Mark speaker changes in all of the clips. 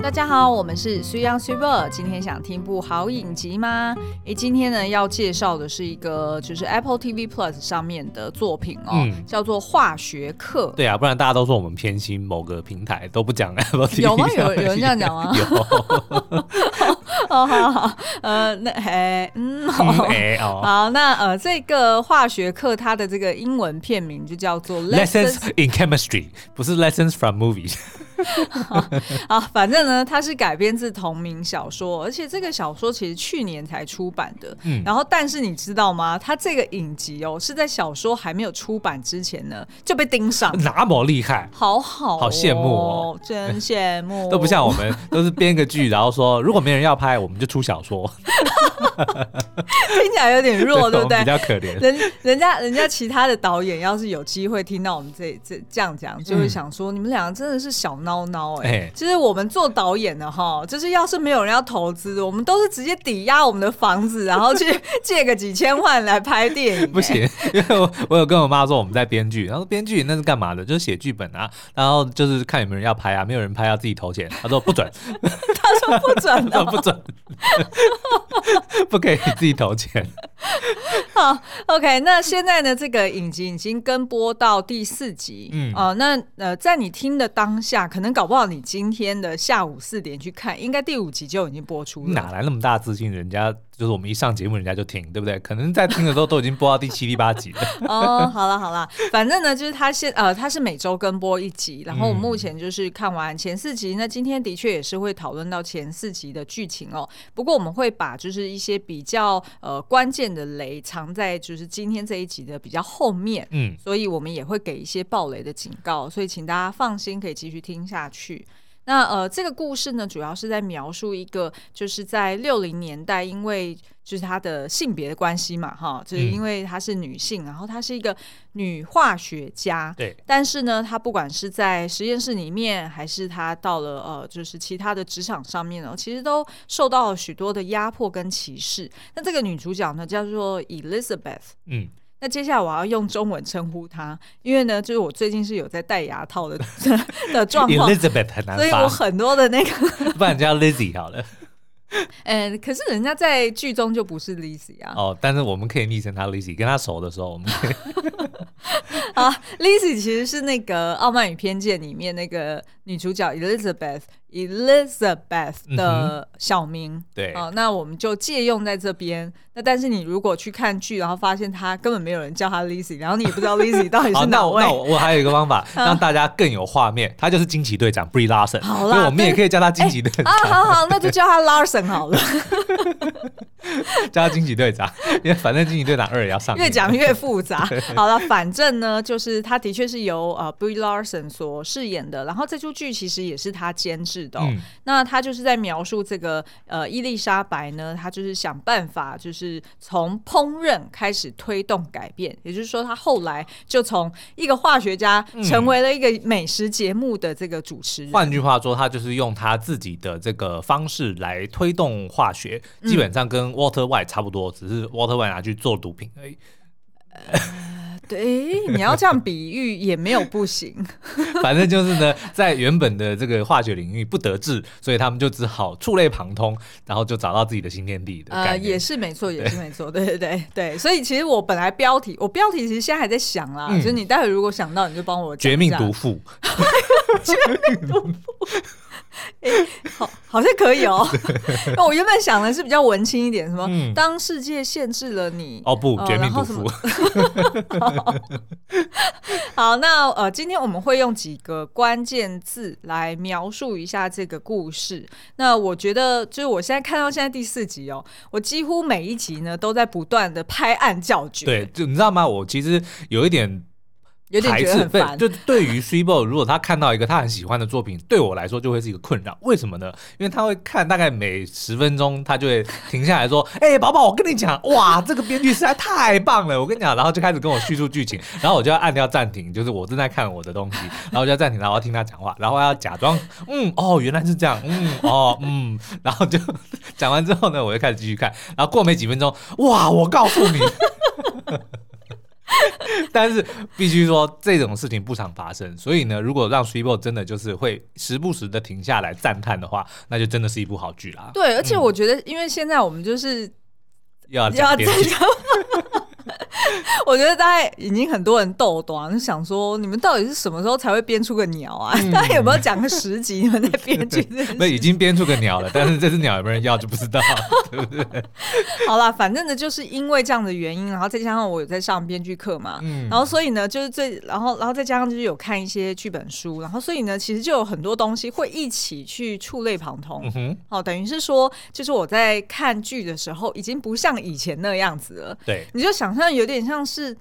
Speaker 1: 大家好，我们是 Young Super。今天想听部好影集吗？诶，今天呢要介绍的是一个就是 Apple TV Plus 上面的作品哦，嗯、叫做《化学课》。
Speaker 2: 对啊，不然大家都说我们偏心某个平台都不讲 Apple TV。
Speaker 1: 有吗？有有人这样讲吗？
Speaker 2: 有。
Speaker 1: 好好好，呃，那哎，嗯，好，好，那呃，这个化学课它的这个英文片名就叫做
Speaker 2: Lessons in Chemistry，不是 Lessons from Movies。
Speaker 1: 啊，反正呢，它是改编自同名小说，而且这个小说其实去年才出版的。嗯，然后但是你知道吗？它这个影集哦，是在小说还没有出版之前呢就被盯上，
Speaker 2: 那么厉害，
Speaker 1: 好好、哦，
Speaker 2: 好羡慕哦，
Speaker 1: 真羡慕，
Speaker 2: 都不像我们，都是编个剧，然后说如果没人要拍，我们就出小说，
Speaker 1: 听起来有点弱，对不对？
Speaker 2: 比较可怜。
Speaker 1: 人人家人家其他的导演要是有机会听到我们这这这样讲，就会想说、嗯、你们两个真的是小。孬孬哎，其实我们做导演的哈，就是要是没有人要投资，我们都是直接抵押我们的房子，然后去 借个几千万来拍电影。
Speaker 2: 不行，因为我我有跟我妈说我们在编剧，然后编剧那是干嘛的？就是写剧本啊，然后就是看有没有人要拍啊，没有人拍要自己投钱。她说不准，
Speaker 1: 她说不准，
Speaker 2: 他说不准，不可以自己投钱。
Speaker 1: 好，OK，那现在呢，这个影集已经跟播到第四集，嗯哦、呃，那呃，在你听的当下，可能搞不好你今天的下午四点去看，应该第五集就已经播出了。
Speaker 2: 哪来那么大自信？人家。就是我们一上节目，人家就听，对不对？可能在听的时候都已经播到第七、第八集了。
Speaker 1: 哦，好了好了，反正呢，就是他现呃，他是每周更播一集，然后我目前就是看完前四集。嗯、那今天的确也是会讨论到前四集的剧情哦。不过我们会把就是一些比较呃关键的雷藏在就是今天这一集的比较后面。嗯，所以我们也会给一些暴雷的警告，所以请大家放心，可以继续听下去。那呃，这个故事呢，主要是在描述一个，就是在六零年代，因为就是她的性别的关系嘛，哈，就是因为她是女性，嗯、然后她是一个女化学家，
Speaker 2: 对。
Speaker 1: 但是呢，她不管是在实验室里面，还是她到了呃，就是其他的职场上面呢，其实都受到了许多的压迫跟歧视。那这个女主角呢，叫做 Elizabeth，嗯。那接下来我要用中文称呼她，因为呢，就是我最近是有在戴牙套的 的状况
Speaker 2: ，Elizabeth 很难，
Speaker 1: 所以我很多的那个，
Speaker 2: 不然叫 Lizzie 好了。
Speaker 1: 嗯，可是人家在剧中就不是 Lizzie 啊。
Speaker 2: 哦，但是我们可以昵称她 Lizzie，跟她熟的时候，我们可以。
Speaker 1: 啊，Lizzie 其实是那个《傲慢与偏见》里面那个女主角 Elizabeth。Elizabeth 的小名，嗯、
Speaker 2: 对，
Speaker 1: 啊，那我们就借用在这边。那但是你如果去看剧，然后发现他根本没有人叫他 Lizzie，然后你也不知道 Lizzie 到底是哪位。
Speaker 2: 那我我还有一个方法，让大家更有画面，他就是惊奇队长 Brie Larson。好啦，我们也可以叫他惊奇队长。啊，
Speaker 1: 好好，那就叫他 Larson 好了。
Speaker 2: 叫他惊奇队长，因为反正惊奇队长二也要上。
Speaker 1: 越讲越复杂。好了，反正呢，就是他的确是由呃 Brie Larson 所饰演的，然后这出剧其实也是他监制。是的，嗯、那他就是在描述这个呃伊丽莎白呢，他就是想办法，就是从烹饪开始推动改变，也就是说，他后来就从一个化学家成为了一个美食节目的这个主持人。
Speaker 2: 换、嗯、句话说，他就是用他自己的这个方式来推动化学，基本上跟 Walter White 差不多，只是 Walter White 拿去做毒品而已。
Speaker 1: 呃对，你要这样比喻也没有不行。
Speaker 2: 反正就是呢，在原本的这个化学领域不得志，所以他们就只好触类旁通，然后就找到自己的新天地的。呃，
Speaker 1: 也是没错，也是没错，对 对对对。所以其实我本来标题，我标题其实现在还在想啦，嗯、就是你待会如果想到，你就帮我。
Speaker 2: 绝命毒妇。
Speaker 1: 绝命毒妇。哎、欸，好，好像可以哦。那 我原本想的是比较文青一点，什么？嗯、当世界限制了你，
Speaker 2: 哦不，绝命毒妇。
Speaker 1: 好，那呃，今天我们会用几个关键字来描述一下这个故事。那我觉得，就是我现在看到现在第四集哦，我几乎每一集呢都在不断的拍案叫绝。
Speaker 2: 对，就你知道吗？我其实有一点。
Speaker 1: 有点觉得很烦。
Speaker 2: 就对于 Super，如果他看到一个他很喜欢的作品，对我来说就会是一个困扰。为什么呢？因为他会看大概每十分钟，他就会停下来说：“哎、欸，宝宝，我跟你讲，哇，这个编剧实在太棒了！我跟你讲。”然后就开始跟我叙述剧情，然后我就要按掉暂停，就是我正在看我的东西，然后我就要暂停，然后要听他讲话，然后要假装嗯哦，原来是这样，嗯哦嗯，然后就 讲完之后呢，我就开始继续看，然后过没几分钟，哇，我告诉你。但是必须说这种事情不常发生，所以呢，如果让 Sweetbo 真的就是会时不时的停下来赞叹的话，那就真的是一部好剧啦。
Speaker 1: 对，而且我觉得，因为现在我们就是、嗯、
Speaker 2: 要要。
Speaker 1: 我觉得大概已经很多人逗短，就想说你们到底是什么时候才会编出个鸟啊？嗯、大家有没有讲个十集？你们在编剧？
Speaker 2: 那已经编出个鸟了，但是这只鸟有没有人要就不知道，对不对？
Speaker 1: 好了，反正呢，就是因为这样的原因，然后再加上我有在上编剧课嘛，嗯，然后所以呢，就是最，然后然后再加上就是有看一些剧本书，然后所以呢，其实就有很多东西会一起去触类旁通。嗯哼，好，等于是说，就是我在看剧的时候，已经不像以前那样子了。
Speaker 2: 对，
Speaker 1: 你就想象有点像是。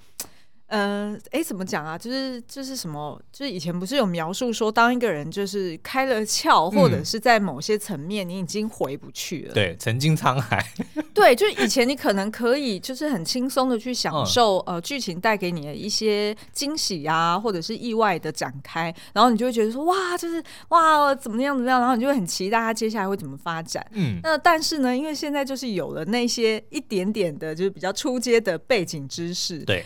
Speaker 1: 是，呃，哎，怎么讲啊？就是就是什么？就是以前不是有描述说，当一个人就是开了窍，或者是在某些层面你已经回不去了。
Speaker 2: 对，曾经沧海。
Speaker 1: 对，就是以前你可能可以就是很轻松的去享受呃剧情带给你的一些惊喜啊，或者是意外的展开，然后你就会觉得说哇，就是哇怎么样怎么样，然后你就会很期待它接下来会怎么发展。嗯，那但是呢，因为现在就是有了那些一点点的，就是比较初阶的背景知识。
Speaker 2: 对。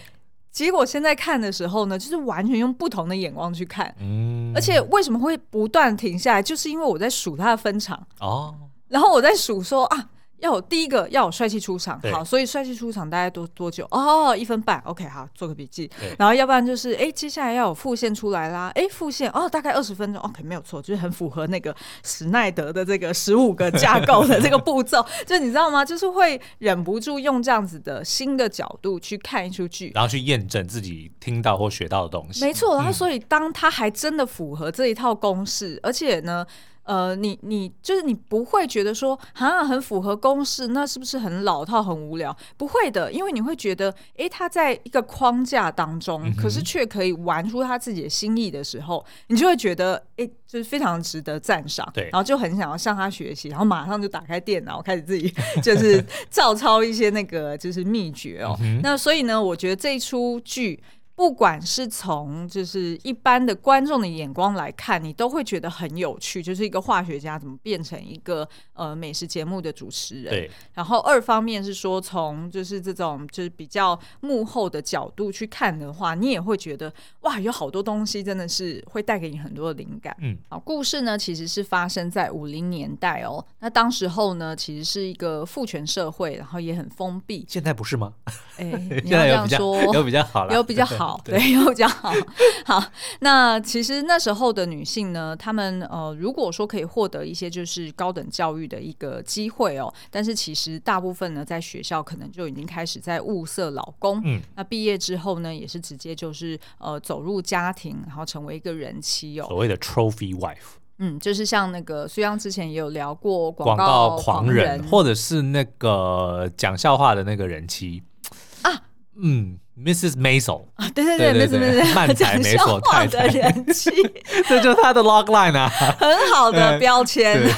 Speaker 1: 结果现在看的时候呢，就是完全用不同的眼光去看，嗯，而且为什么会不断停下来，就是因为我在数它的分场哦，然后我在数说啊。要有第一个要有帅气出场，好，所以帅气出场大概多多久？哦，一分半，OK，好，做个笔记。然后要不然就是，哎，接下来要有副线出来啦，哎，副线哦，大概二十分钟，OK，没有错，就是很符合那个史奈德的这个十五个架构的这个步骤。就你知道吗？就是会忍不住用这样子的新的角度去看一出剧，
Speaker 2: 然后去验证自己听到或学到的东西。
Speaker 1: 没错，然后所以当他还真的符合这一套公式，而且呢。呃，你你就是你不会觉得说好像很符合公式，那是不是很老套、很无聊？不会的，因为你会觉得，诶，他在一个框架当中，嗯、可是却可以玩出他自己的心意的时候，你就会觉得，诶，就是非常值得赞赏。对，然后就很想要向他学习，然后马上就打开电脑，开始自己就是 照抄一些那个就是秘诀哦。嗯、那所以呢，我觉得这一出剧。不管是从就是一般的观众的眼光来看，你都会觉得很有趣，就是一个化学家怎么变成一个呃美食节目的主持人。对。然后二方面是说，从就是这种就是比较幕后的角度去看的话，你也会觉得哇，有好多东西真的是会带给你很多的灵感。嗯。好，故事呢其实是发生在五零年代哦。那当时候呢其实是一个父权社会，然后也很封闭。
Speaker 2: 现在不是吗？
Speaker 1: 哎，你要这样说，
Speaker 2: 有比较好了，
Speaker 1: 有比较好。对，又比较好。好，那其实那时候的女性呢，她们呃，如果说可以获得一些就是高等教育的一个机会哦，但是其实大部分呢，在学校可能就已经开始在物色老公。嗯，那毕业之后呢，也是直接就是呃走入家庭，然后成为一个人妻哦，
Speaker 2: 所谓的 trophy wife。
Speaker 1: 嗯，就是像那个苏央之前也有聊过
Speaker 2: 广告狂人，或者是那个讲笑话的那个人妻啊，嗯。Mrs. Maisel
Speaker 1: 啊，对对对，对对对，
Speaker 2: 漫才美索太太
Speaker 1: 的人气，
Speaker 2: 这就是他的 logline 啊，
Speaker 1: 很好的标签。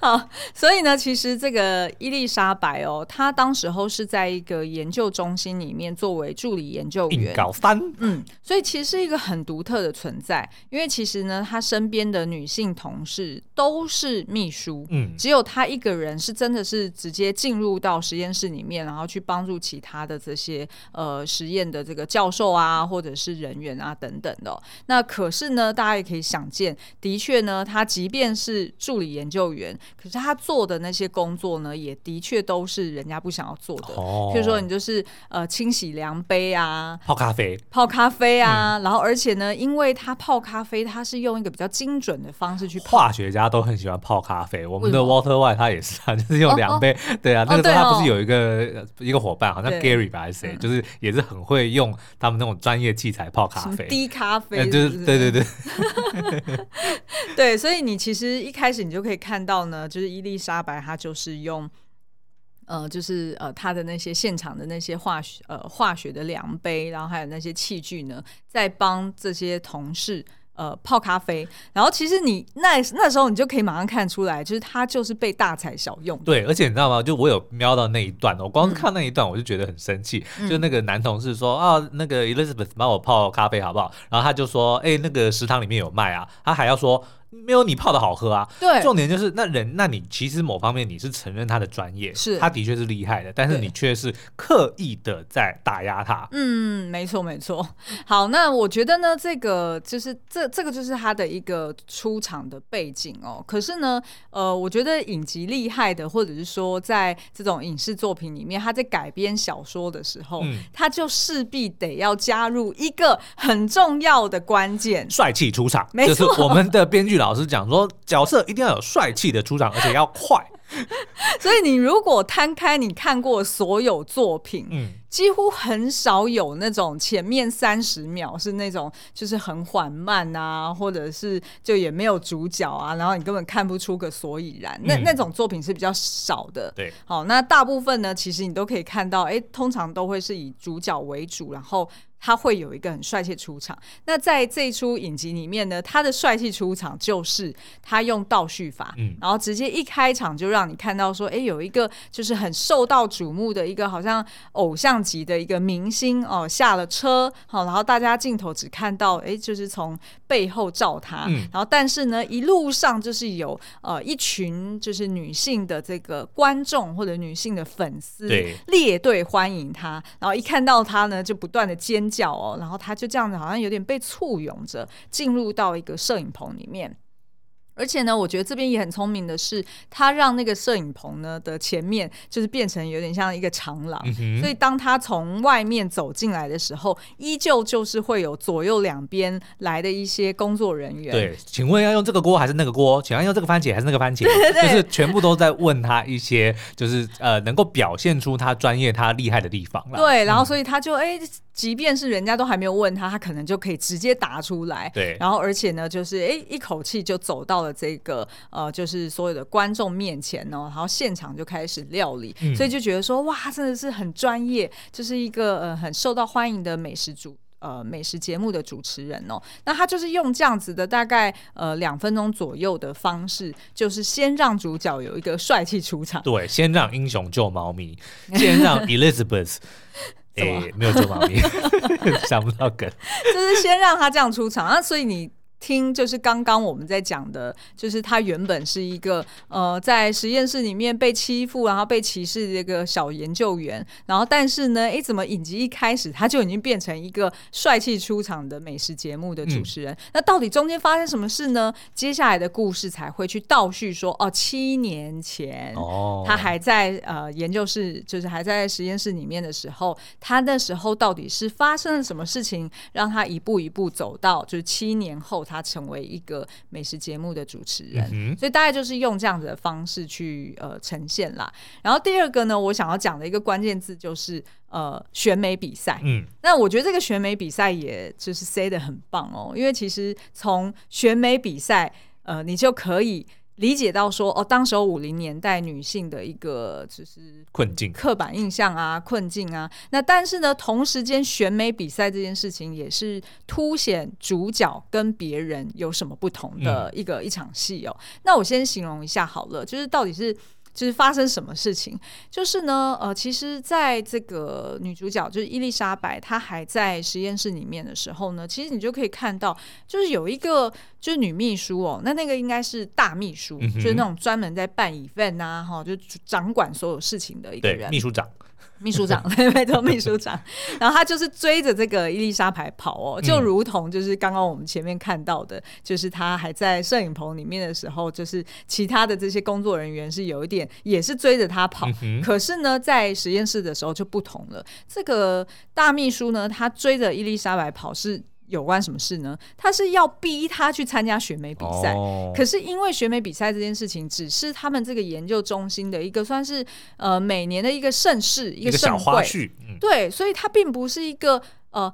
Speaker 1: 好，所以呢，其实这个伊丽莎白哦，她当时候是在一个研究中心里面作为助理研究员，
Speaker 2: 搞翻，
Speaker 1: 嗯，所以其实是一个很独特的存在，因为其实呢，她身边的女性同事都是秘书，嗯，只有她一个人是真的是直接进入到实验室里面，然后去帮助其他的这些呃实验的这个教授啊，或者是人员啊等等的。那可是呢，大家也可以想见，的确呢，他即便是助理研究员，可是他做的那些工作呢，也的确都是人家不想要做的。哦，譬如说你就是呃清洗量杯啊，
Speaker 2: 泡咖啡，
Speaker 1: 泡咖啡啊，嗯、然后而且呢，因为他泡咖啡，他是用一个比较精准的方式去泡。
Speaker 2: 化学家都很喜欢泡咖啡，我们的 Walter White 他也是，他就是用量杯。哦哦对啊，那个时候他不是有一个、哦、一个伙伴，好像 Gary。还是谁，就是也是很会用他们那种专业器材泡咖啡，
Speaker 1: 低咖啡是是，
Speaker 2: 就是？对对对，
Speaker 1: 对，所以你其实一开始你就可以看到呢，就是伊丽莎白她就是用，呃，就是呃她的那些现场的那些化学呃化学的量杯，然后还有那些器具呢，在帮这些同事。呃，泡咖啡，然后其实你那那时候你就可以马上看出来，就是他就是被大材小用。
Speaker 2: 对，而且你知道吗？就我有瞄到那一段，我光是看那一段我就觉得很生气。嗯、就那个男同事说啊，那个 Elizabeth 帮我泡咖啡好不好？然后他就说，哎，那个食堂里面有卖啊。他还要说，没有你泡的好喝啊。
Speaker 1: 对，
Speaker 2: 重点就是那人，那你其实某方面你是承认他的专业，
Speaker 1: 是
Speaker 2: 他的确是厉害的，但是你却是刻意的在打压他。
Speaker 1: 嗯，没错没错。好，那我觉得呢，这个就是这这个就是他的一个出场的背景哦。可是呢，呃，我觉得影集厉害的，或者是说在这种影视作品里面，他在改编小说的时候，嗯、他就势必得要加入一个很重要的关键：
Speaker 2: 帅气出场。
Speaker 1: 没错，
Speaker 2: 就是我们的编剧老师讲说，角色一定要有帅气的出场，而且要快。
Speaker 1: 所以你如果摊开你看过所有作品，
Speaker 2: 嗯，
Speaker 1: 几乎很少有那种前面三十秒是那种就是很缓慢啊，或者是就也没有主角啊，然后你根本看不出个所以然。那那种作品是比较少的。
Speaker 2: 对，
Speaker 1: 好，那大部分呢，其实你都可以看到，哎，通常都会是以主角为主，然后。他会有一个很帅气出场。那在这一出影集里面呢，他的帅气出场就是他用倒叙法，
Speaker 2: 嗯，
Speaker 1: 然后直接一开场就让你看到说，哎，有一个就是很受到瞩目的一个好像偶像级的一个明星哦下了车，好，然后大家镜头只看到哎，就是从背后照他，
Speaker 2: 嗯，
Speaker 1: 然后但是呢，一路上就是有呃一群就是女性的这个观众或者女性的粉丝
Speaker 2: 对
Speaker 1: 列队欢迎他，然后一看到他呢，就不断的尖。叫哦，然后他就这样子，好像有点被簇拥着进入到一个摄影棚里面。而且呢，我觉得这边也很聪明的是，他让那个摄影棚呢的前面就是变成有点像一个长廊，
Speaker 2: 嗯、
Speaker 1: 所以当他从外面走进来的时候，依旧就是会有左右两边来的一些工作人员。
Speaker 2: 对，请问要用这个锅还是那个锅？请问要用这个番茄还是那个番茄？
Speaker 1: 对对对，
Speaker 2: 就是全部都在问他一些，就是呃，能够表现出他专业、他厉害的地方。
Speaker 1: 对，然后所以他就哎。嗯即便是人家都还没有问他，他可能就可以直接答出来。
Speaker 2: 对，
Speaker 1: 然后而且呢，就是哎，一口气就走到了这个呃，就是所有的观众面前哦，然后现场就开始料理，嗯、所以就觉得说哇，真的是很专业，就是一个呃很受到欢迎的美食主呃美食节目的主持人哦。那他就是用这样子的大概呃两分钟左右的方式，就是先让主角有一个帅气出场，
Speaker 2: 对，先让英雄救猫咪，先让 Elizabeth。哎、欸，没有救猫咪，想不到梗，
Speaker 1: 就是先让他这样出场啊，所以你。听，就是刚刚我们在讲的，就是他原本是一个呃，在实验室里面被欺负，然后被歧视的一个小研究员，然后但是呢，哎，怎么影集一开始他就已经变成一个帅气出场的美食节目的主持人？嗯、那到底中间发生什么事呢？接下来的故事才会去倒叙说，哦，七年前，
Speaker 2: 哦，
Speaker 1: 他还在呃研究室，就是还在实验室里面的时候，他那时候到底是发生了什么事情，让他一步一步走到就是七年后。他成为一个美食节目的主持人，
Speaker 2: 嗯、
Speaker 1: 所以大概就是用这样子的方式去呃呈现啦。然后第二个呢，我想要讲的一个关键字就是呃选美比赛。
Speaker 2: 嗯，
Speaker 1: 那我觉得这个选美比赛也就是 say 得很棒哦，因为其实从选美比赛呃，你就可以。理解到说哦，当时候五零年代女性的一个就是
Speaker 2: 困境、
Speaker 1: 刻板印象啊、困境啊。那但是呢，同时间选美比赛这件事情也是凸显主角跟别人有什么不同的一个、嗯、一场戏哦。那我先形容一下好了，就是到底是。就是发生什么事情？就是呢，呃，其实在这个女主角就是伊丽莎白，她还在实验室里面的时候呢，其实你就可以看到，就是有一个就是女秘书哦，那那个应该是大秘书，
Speaker 2: 嗯、
Speaker 1: 就是那种专门在办 event 啊，哈，就掌管所有事情的一个人，
Speaker 2: 秘书长。
Speaker 1: 秘书长，没错，秘书长。然后他就是追着这个伊丽莎白跑哦，就如同就是刚刚我们前面看到的，就是他还在摄影棚里面的时候，就是其他的这些工作人员是有一点也是追着他跑。可是呢，在实验室的时候就不同了。这个大秘书呢，他追着伊丽莎白跑是。有关什么事呢？他是要逼他去参加选美比赛，哦、可是因为选美比赛这件事情，只是他们这个研究中心的一个算是呃每年的一个盛事，一个盛会，
Speaker 2: 小花絮，嗯、
Speaker 1: 对，所以它并不是一个呃。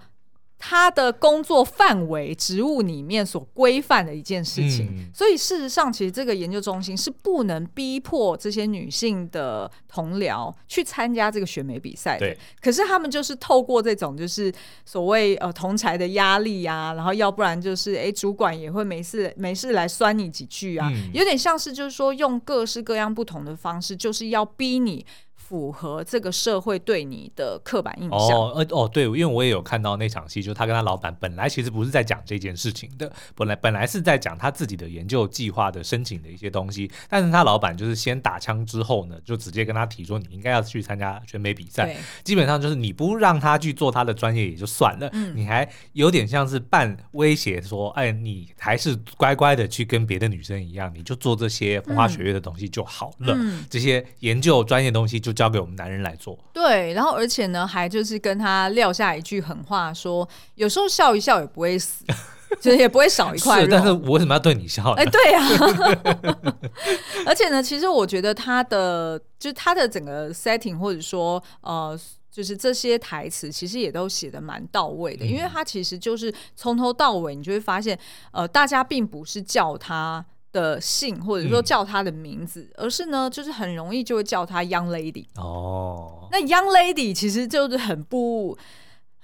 Speaker 1: 他的工作范围、职务里面所规范的一件事情，嗯、所以事实上，其实这个研究中心是不能逼迫这些女性的同僚去参加这个选美比赛的。可是他们就是透过这种就是所谓呃同才的压力啊，然后要不然就是哎、欸、主管也会没事没事来酸你几句啊，嗯、有点像是就是说用各式各样不同的方式，就是要逼你。符合这个社会对你的刻板印象。
Speaker 2: 哦，哦，对，因为我也有看到那场戏，就是他跟他老板本来其实不是在讲这件事情的，本来本来是在讲他自己的研究计划的申请的一些东西，但是他老板就是先打枪之后呢，就直接跟他提说，你应该要去参加选美比赛。基本上就是你不让他去做他的专业也就算了，嗯、你还有点像是半威胁说，哎，你还是乖乖的去跟别的女生一样，你就做这些风花雪月的东西就好了，嗯、这些研究专业东西就。交给我们男人来做，
Speaker 1: 对，然后而且呢，还就是跟他撂下一句狠话说，说有时候笑一笑也不会死，就是也不会少一块肉。
Speaker 2: 但是我为什么要对你笑？
Speaker 1: 哎，对呀、啊。而且呢，其实我觉得他的就是他的整个 setting，或者说呃，就是这些台词，其实也都写的蛮到位的，嗯、因为他其实就是从头到尾，你就会发现，呃，大家并不是叫他。的姓或者说叫他的名字，嗯、而是呢，就是很容易就会叫他 Young Lady。哦，那 Young Lady 其实就是很不。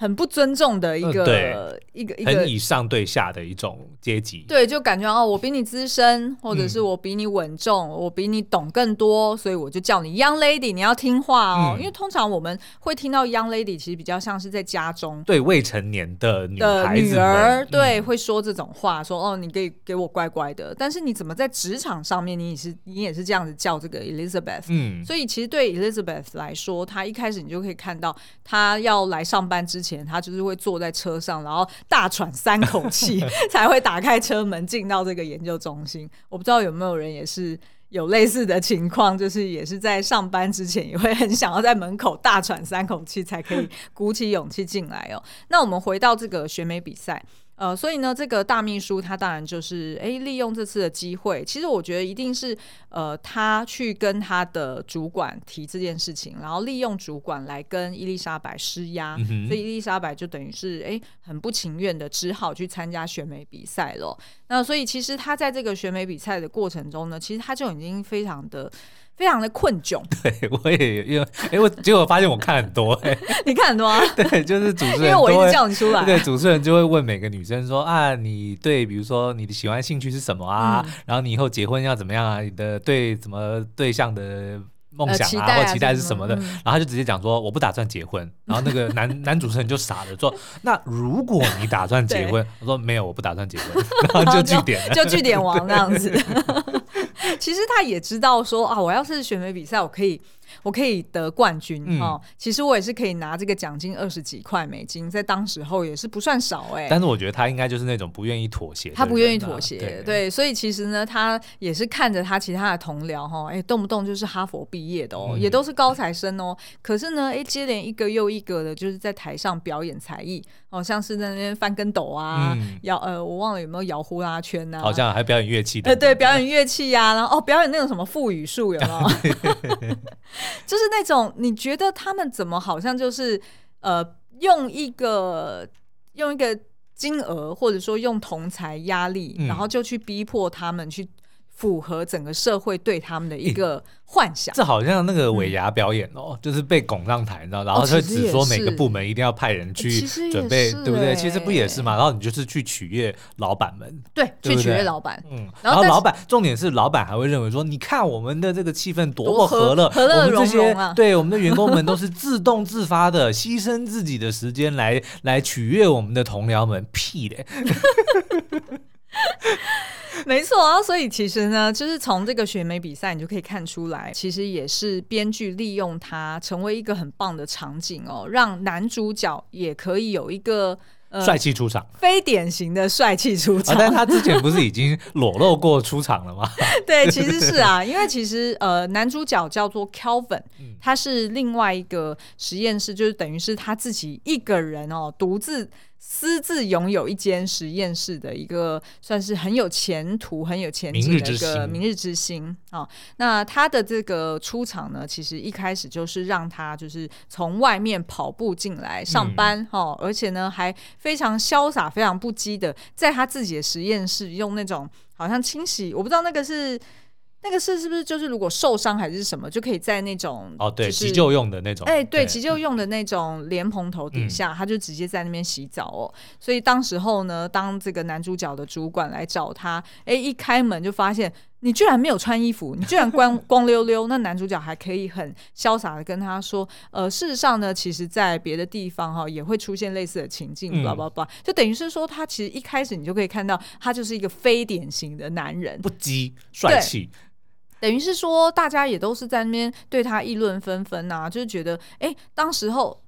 Speaker 1: 很不尊重的一个、嗯、一个一个
Speaker 2: 很以上对下的一种阶级，
Speaker 1: 对，就感觉哦，我比你资深，或者是我比你稳重，嗯、我比你懂更多，所以我就叫你 Young Lady，你要听话哦。嗯、因为通常我们会听到 Young Lady，其实比较像是在家中
Speaker 2: 对未成年的女
Speaker 1: 的女儿，对，
Speaker 2: 嗯、会
Speaker 1: 说这种话，说哦，你给给我乖乖的。但是你怎么在职场上面，你也是你也是这样子叫这个 Elizabeth，嗯，所以其实对 Elizabeth 来说，她一开始你就可以看到，她要来上班之前。前他就是会坐在车上，然后大喘三口气，才会打开车门进到这个研究中心。我不知道有没有人也是有类似的情况，就是也是在上班之前也会很想要在门口大喘三口气，才可以鼓起勇气进来哦。那我们回到这个选美比赛。呃，所以呢，这个大秘书他当然就是哎，利用这次的机会。其实我觉得一定是呃，他去跟他的主管提这件事情，然后利用主管来跟伊丽莎白施压，嗯、所以伊丽莎白就等于是哎，很不情愿的，只好去参加选美比赛了。那所以其实他在这个选美比赛的过程中呢，其实他就已经非常的。非常的困窘，
Speaker 2: 对我也因为哎，我结果发现我看很多哎，
Speaker 1: 你看很多啊？
Speaker 2: 对，就是主持人，
Speaker 1: 因为我一直叫你出来，
Speaker 2: 对，主持人就会问每个女生说啊，你对，比如说你的喜欢兴趣是什么啊？嗯、然后你以后结婚要怎么样啊？你的对什么对象的梦想啊、呃、啊或期待是什么的？嗯、然后他就直接讲说我不打算结婚。然后那个男 男主持人就傻了，说那如果你打算结婚，我说没有，我不打算结婚，然后就据点了，
Speaker 1: 就据点王那样子。其实他也知道说啊，我要是选美比赛，我可以。我可以得冠军、嗯、哦，其实我也是可以拿这个奖金二十几块美金，在当时候也是不算少哎、欸。
Speaker 2: 但是我觉得他应该就是那种不愿意妥协，
Speaker 1: 他不愿意妥协，对，对，所以其实呢，他也是看着他其他的同僚哈，哎，动不动就是哈佛毕业的哦，嗯、也都是高材生哦，可是呢，哎，接连一个又一个的，就是在台上表演才艺，哦，像是在那边翻跟斗啊，嗯、摇呃，我忘了有没有摇呼啦圈呐、啊，
Speaker 2: 好像还表演乐器的，
Speaker 1: 呃，对，表演乐器呀、啊，然后哦，表演那种什么腹语术有没有？就是那种你觉得他们怎么好像就是呃用一个用一个金额或者说用同财压力，嗯、然后就去逼迫他们去符合整个社会对他们的一个。幻想，
Speaker 2: 这好像那个尾牙表演哦，嗯、就是被拱上台，你知道，然后他只说每个部门一定要派人去准备，对不对？其实不也是嘛？然后你就是去取悦老
Speaker 1: 板
Speaker 2: 们，对，
Speaker 1: 去取悦老板。
Speaker 2: 嗯，然后老板，重点是老板还会认为说，你看我们的这个气氛多么和乐，
Speaker 1: 和乐融融啊！
Speaker 2: 对，我们的员工们都是自动自发的，牺牲自己的时间来来取悦我们的同僚们，屁嘞！
Speaker 1: 没错啊，所以其实呢，就是从这个选美比赛，你就可以看出来，其实也是编剧利用它成为一个很棒的场景哦，让男主角也可以有一个呃
Speaker 2: 帅气出场，
Speaker 1: 非典型的帅气出场。
Speaker 2: 啊，但他之前不是已经裸露过出场了吗？
Speaker 1: 对，其实是啊，因为其实呃，男主角叫做 Kelvin，他是另外一个实验室，就是等于是他自己一个人哦，独自。私自拥有一间实验室的一个，算是很有前途、很有前景的一个明日之星啊、哦。那他的这个出场呢，其实一开始就是让他就是从外面跑步进来上班哦，而且呢还非常潇洒、非常不羁的，在他自己的实验室用那种好像清洗，我不知道那个是。那个是是不是就是如果受伤还是什么，就可以在那种
Speaker 2: 哦对急救用的那种
Speaker 1: 哎对急救用的那种莲蓬头底下，他就直接在那边洗澡哦。所以当时候呢，当这个男主角的主管来找他，哎一开门就发现你居然没有穿衣服，你居然光 光溜溜。那男主角还可以很潇洒的跟他说：“呃，事实上呢，其实在别的地方哈也会出现类似的情境，叭叭叭。”就等于是说，他其实一开始你就可以看到，他就是一个非典型的男人，
Speaker 2: 不羁帅气。
Speaker 1: 等于是说，大家也都是在那边对他议论纷纷呐，就是觉得，哎、当时候。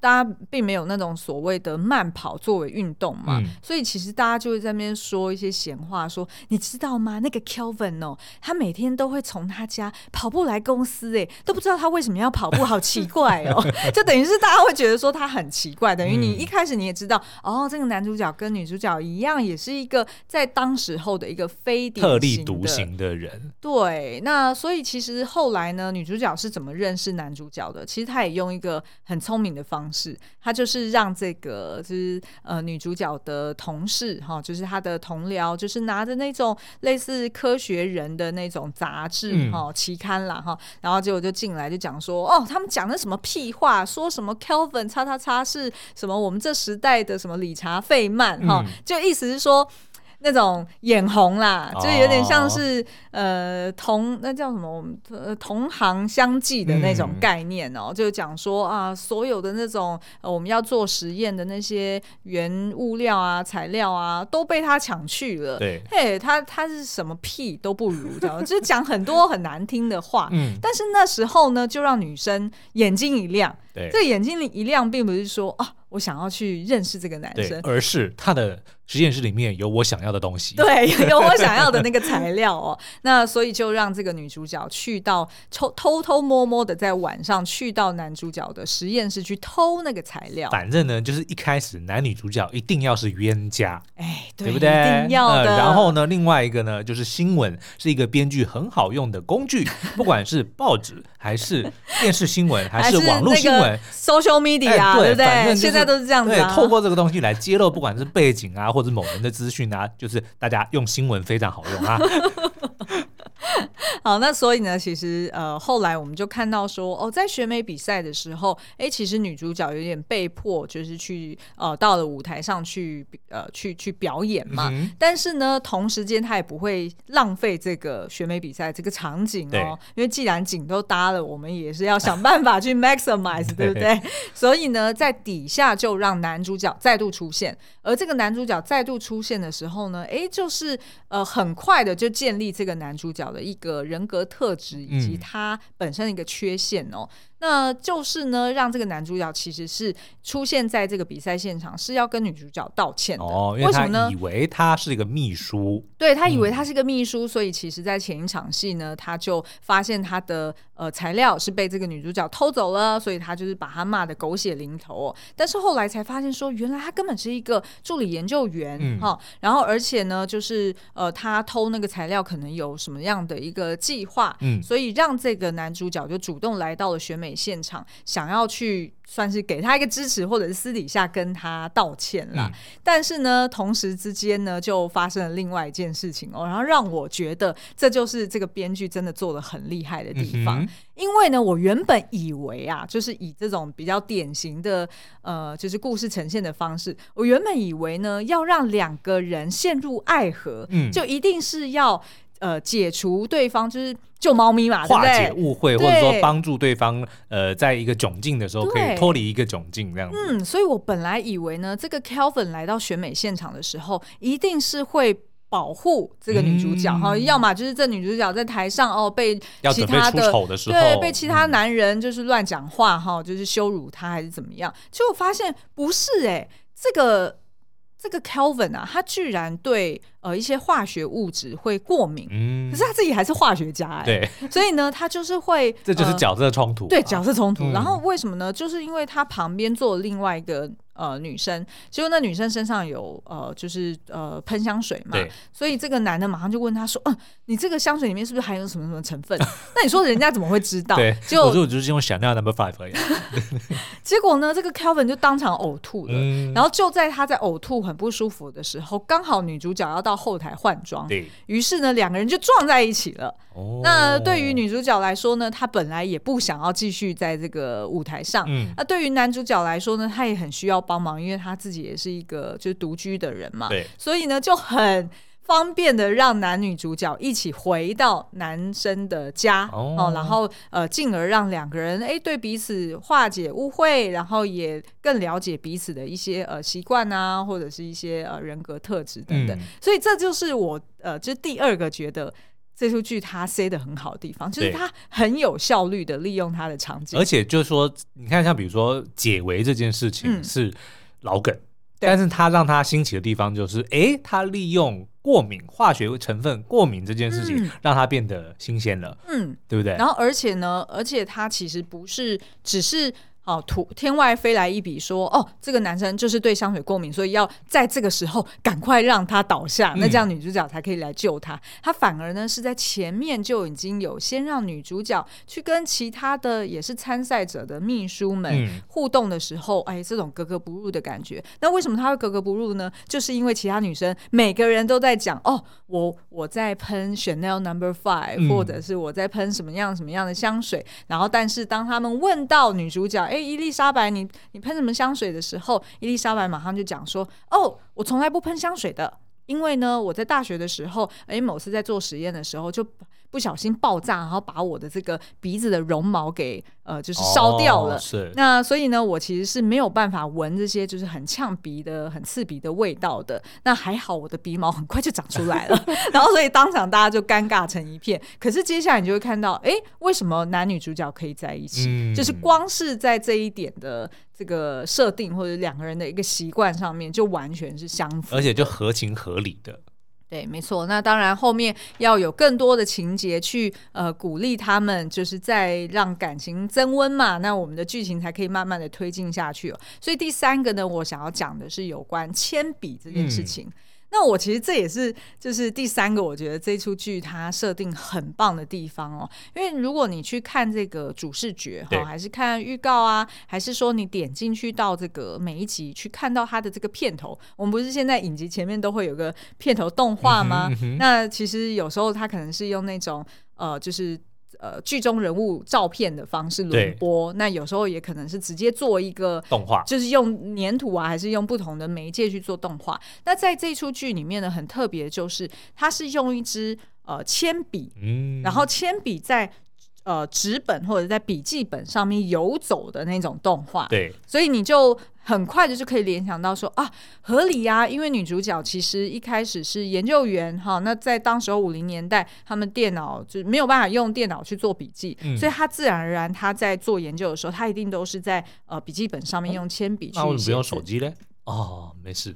Speaker 1: 大家并没有那种所谓的慢跑作为运动嘛，嗯、所以其实大家就会在那边说一些闲话说，说你知道吗？那个 Kelvin 哦，他每天都会从他家跑步来公司，哎，都不知道他为什么要跑步，好奇怪哦。就等于是大家会觉得说他很奇怪，等于你一开始你也知道，嗯、哦，这个男主角跟女主角一样，也是一个在当时候的一个非
Speaker 2: 特立独行的人。
Speaker 1: 对，那所以其实后来呢，女主角是怎么认识男主角的？其实她也用一个很聪明的方式。是，他就是让这个就是呃女主角的同事哈，就是他的同僚，就是拿着那种类似科学人的那种杂志哈期刊啦哈，然后结果就进来就讲说哦，他们讲的什么屁话，说什么 Kelvin 叉叉叉是什么我们这时代的什么理查费曼哈，就意思是说。那种眼红啦，就有点像是、哦、呃同那叫什么我们呃同行相忌的那种概念哦、就讲说啊，所有的那种、呃、我们要做实验的那些原物料啊材料啊都被他抢去了，对，嘿，他他是什么屁都不如，这样 就是讲很多很难听的话，嗯，但是那时候呢，就让女生眼睛一亮，对，这个眼睛一亮，并不是说啊。我想要去认识这个男生，
Speaker 2: 而是他的实验室里面有我想要的东西，
Speaker 1: 对，有我想要的那个材料哦。那所以就让这个女主角去到偷偷偷摸摸的在晚上去到男主角的实验室去偷那个材料。
Speaker 2: 反正呢，就是一开始男女主角一定要是冤家，
Speaker 1: 哎，对，
Speaker 2: 对不对？
Speaker 1: 一定要的。
Speaker 2: 呃，然后呢，另外一个呢，就是新闻是一个编剧很好用的工具，不管是报纸还是电视新闻还是网络新闻
Speaker 1: ，social media，哎，对不对？现在。都是这样子、啊，
Speaker 2: 对，透过这个东西来揭露，不管是背景啊，或者某人的资讯啊，就是大家用新闻非常好用啊。
Speaker 1: 好，那所以呢，其实呃，后来我们就看到说，哦，在选美比赛的时候，哎，其实女主角有点被迫，就是去呃，到了舞台上去呃，去去表演嘛。嗯、但是呢，同时间她也不会浪费这个选美比赛这个场景哦，因为既然景都搭了，我们也是要想办法去 maximize，对不对？所以呢，在底下就让男主角再度出现，而这个男主角再度出现的时候呢，哎，就是呃，很快的就建立这个男主角的一个。人格特质以及他本身的一个缺陷哦。嗯那就是呢，让这个男主角其实是出现在这个比赛现场，是要跟女主角道歉的。
Speaker 2: 哦，为什么呢？以为他是一个秘书，
Speaker 1: 对，他以为他是个秘书，嗯、所以其实，在前一场戏呢，他就发现他的呃材料是被这个女主角偷走了，所以他就是把他骂的狗血淋头、哦。但是后来才发现说，原来他根本是一个助理研究员哈、嗯哦。然后而且呢，就是呃，他偷那个材料可能有什么样的一个计划，嗯，所以让这个男主角就主动来到了选美。现场想要去算是给他一个支持，或者是私底下跟他道歉啦。嗯、但是呢，同时之间呢，就发生了另外一件事情哦，然后让我觉得这就是这个编剧真的做的很厉害的地方。嗯、因为呢，我原本以为啊，就是以这种比较典型的呃，就是故事呈现的方式，我原本以为呢，要让两个人陷入爱河，嗯、就一定是要。呃，解除对方就是救猫咪嘛，
Speaker 2: 化解误会，或者说帮助对方，呃，在一个窘境的时候可以脱离一个窘境这样子。
Speaker 1: 嗯，所以我本来以为呢，这个 Kelvin 来到选美现场的时候，一定是会保护这个女主角哈，嗯、要么就是这女主角在台上哦被其他的，
Speaker 2: 的
Speaker 1: 对被其他男人就是乱讲话哈，嗯、就是羞辱她还是怎么样？结果发现不是哎、欸，这个。这个 Kelvin 啊，他居然对呃一些化学物质会过敏，嗯，可是他自己还是化学家哎，对，所以呢，他就是会，
Speaker 2: 这就是角色冲突，
Speaker 1: 对，角色冲突。然后为什么呢？就是因为他旁边坐了另外一个。呃，女生，结果那女生身上有呃，就是呃喷香水嘛，对所以这个男的马上就问他说：“嗯、呃，你这个香水里面是不是含有什么什么成分？” 那你说人家怎么会知道？对，就
Speaker 2: 我说我就是用 Chanel Number Five 而已。
Speaker 1: 结果呢，这个 Kelvin 就当场呕吐了。嗯、然后就在他在呕吐很不舒服的时候，刚好女主角要到后台换装，对，于是呢，两个人就撞在一起了。哦、那对于女主角来说呢，她本来也不想要继续在这个舞台上。嗯，那对于男主角来说呢，他也很需要。帮忙，因为他自己也是一个就是独居的人嘛，对，所以呢就很方便的让男女主角一起回到男生的家哦，哦，然后呃，进而让两个人哎对彼此化解误会，然后也更了解彼此的一些呃习惯啊，或者是一些呃人格特质等等。嗯、所以这就是我呃，这第二个觉得这出剧它塞的很好的地方，就是它很有效率的利用它的场景，
Speaker 2: 而且就是说，你看像比如说解围这件事情是老梗。嗯但是他让他新奇的地方就是，哎，他利用过敏化学成分过敏这件事情，嗯、让它变得新鲜了，嗯，对不对？
Speaker 1: 然后而且呢，而且它其实不是只是。哦，突天外飞来一笔说，哦，这个男生就是对香水过敏，所以要在这个时候赶快让他倒下，那这样女主角才可以来救他。他反而呢是在前面就已经有先让女主角去跟其他的也是参赛者的秘书们互动的时候，哎，这种格格不入的感觉。那为什么他会格格不入呢？就是因为其他女生每个人都在讲，哦，我我在喷 Chanel Number Five，或者是我在喷什么样什么样的香水，然后但是当他们问到女主角，哎。伊丽莎白，你你喷什么香水的时候，伊丽莎白马上就讲说：“哦，我从来不喷香水的，因为呢，我在大学的时候，诶，某次在做实验的时候就。”不小心爆炸，然后把我的这个鼻子的绒毛给呃，就是烧掉了。哦、是。那所以呢，我其实是没有办法闻这些就是很呛鼻的、很刺鼻的味道的。那还好，我的鼻毛很快就长出来了。然后，所以当场大家就尴尬成一片。可是接下来你就会看到，哎，为什么男女主角可以在一起？嗯、就是光是在这一点的这个设定或者两个人的一个习惯上面，就完全是相符，
Speaker 2: 而且就合情合理的。
Speaker 1: 对，没错。那当然，后面要有更多的情节去呃鼓励他们，就是在让感情增温嘛。那我们的剧情才可以慢慢的推进下去哦。所以第三个呢，我想要讲的是有关铅笔这件事情。嗯那我其实这也是就是第三个，我觉得这出剧它设定很棒的地方哦。因为如果你去看这个主视觉哈，还是看预告啊，还是说你点进去到这个每一集去看到它的这个片头，我们不是现在影集前面都会有个片头动画吗？嗯嗯、那其实有时候它可能是用那种呃，就是。呃，剧中人物照片的方式轮播，那有时候也可能是直接做一个
Speaker 2: 动画，
Speaker 1: 就是用粘土啊，还是用不同的媒介去做动画。那在这出剧里面呢，很特别，就是它是用一支呃铅笔，嗯，然后铅笔在。呃，纸本或者在笔记本上面游走的那种动画，
Speaker 2: 对，
Speaker 1: 所以你就很快的就可以联想到说啊，合理呀，因为女主角其实一开始是研究员哈，那在当时候五零年代，他们电脑就没有办法用电脑去做笔记，嗯、所以她自然而然她在做研究的时候，她一定都是在呃笔记本上面用铅笔去写。那为什么
Speaker 2: 不用手机嘞？哦，没事。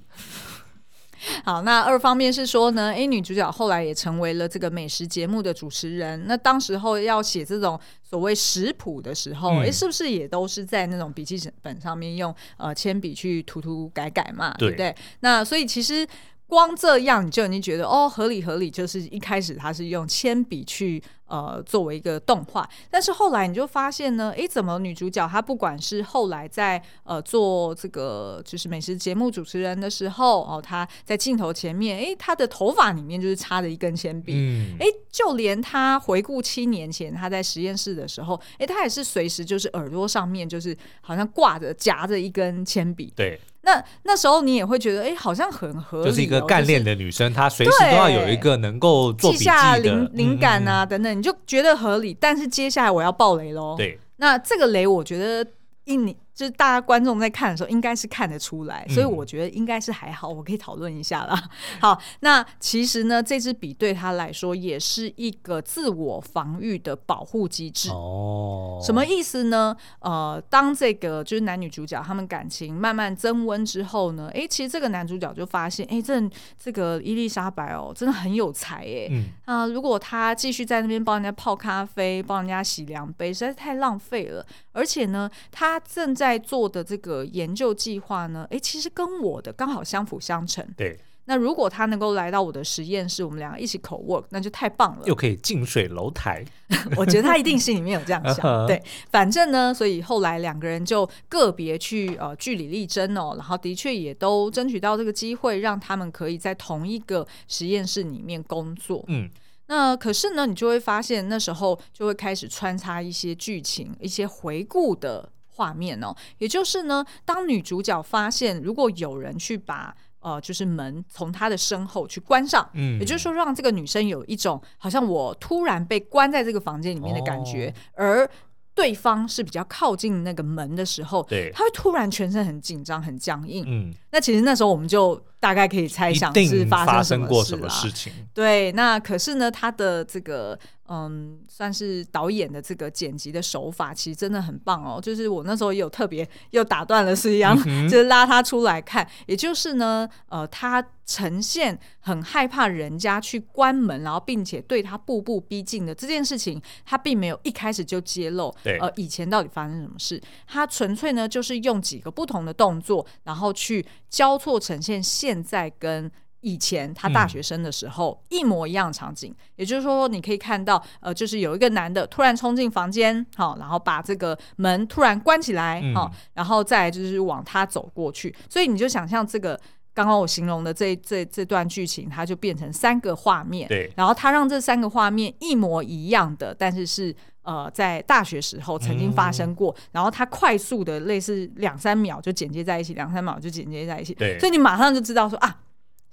Speaker 1: 好，那二方面是说呢，诶，女主角后来也成为了这个美食节目的主持人。那当时候要写这种所谓食谱的时候，诶、嗯，是不是也都是在那种笔记本上面用呃铅笔去涂涂改改嘛？对，对不对？那所以其实。光这样你就已经觉得哦，合理合理，就是一开始他是用铅笔去呃作为一个动画，但是后来你就发现呢，诶，怎么女主角她不管是后来在呃做这个就是美食节目主持人的时候哦，她在镜头前面，诶，她的头发里面就是插着一根铅笔，嗯，诶，就连她回顾七年前她在实验室的时候，诶，她也是随时就是耳朵上面就是好像挂着夹着一根铅笔，
Speaker 2: 对。
Speaker 1: 那那时候你也会觉得，哎、欸，好像很合理、哦，
Speaker 2: 就是一个干练的女生，就是、她随时都要有一个能够做笔记的
Speaker 1: 记下灵灵感啊，等等，你就觉得合理。但是接下来我要爆雷喽，对，那这个雷我觉得一年。就是大家观众在看的时候，应该是看得出来，所以我觉得应该是还好，我可以讨论一下啦。好，那其实呢，这支笔对他来说也是一个自我防御的保护机制。哦，什么意思呢？呃，当这个就是男女主角他们感情慢慢增温之后呢，哎，其实这个男主角就发现，哎，这这个伊丽莎白哦，真的很有才哎。嗯。啊，如果他继续在那边帮人家泡咖啡，帮人家洗凉杯，实在是太浪费了。而且呢，他正在在做的这个研究计划呢，诶，其实跟我的刚好相辅相成。
Speaker 2: 对，
Speaker 1: 那如果他能够来到我的实验室，我们两个一起 co-work，那就太棒了，
Speaker 2: 又可以近水楼台。
Speaker 1: 我觉得他一定心里面有这样想。对，反正呢，所以后来两个人就个别去呃据理力争哦，然后的确也都争取到这个机会，让他们可以在同一个实验室里面工作。嗯。那可是呢，你就会发现那时候就会开始穿插一些剧情，一些回顾的画面哦。也就是呢，当女主角发现如果有人去把呃，就是门从她的身后去关上，嗯，也就是说让这个女生有一种好像我突然被关在这个房间里面的感觉，哦、而对方是比较靠近那个门的时候，
Speaker 2: 对，
Speaker 1: 他会突然全身很紧张、很僵硬，嗯，那其实那时候我们就大概可以猜想是发生过什么事
Speaker 2: 情，
Speaker 1: 对，那可是呢，他的这个。嗯，算是导演的这个剪辑的手法，其实真的很棒哦。就是我那时候也有特别又打断了，是一样，嗯、就是拉他出来看。也就是呢，呃，他呈现很害怕人家去关门，然后并且对他步步逼近的这件事情，他并没有一开始就揭露。
Speaker 2: 对，
Speaker 1: 呃，以前到底发生什么事？他纯粹呢，就是用几个不同的动作，然后去交错呈现现在跟。以前他大学生的时候，嗯、一模一样的场景，也就是说，你可以看到，呃，就是有一个男的突然冲进房间，好，然后把这个门突然关起来，好、嗯，然后再就是往他走过去，所以你就想象这个刚刚我形容的这这这段剧情，它就变成三个画面，
Speaker 2: 对，
Speaker 1: 然后他让这三个画面一模一样的，但是是呃在大学时候曾经发生过，嗯、然后他快速的类似两三秒就剪接在一起，两三秒就剪接在一起，
Speaker 2: 对，
Speaker 1: 所以你马上就知道说啊。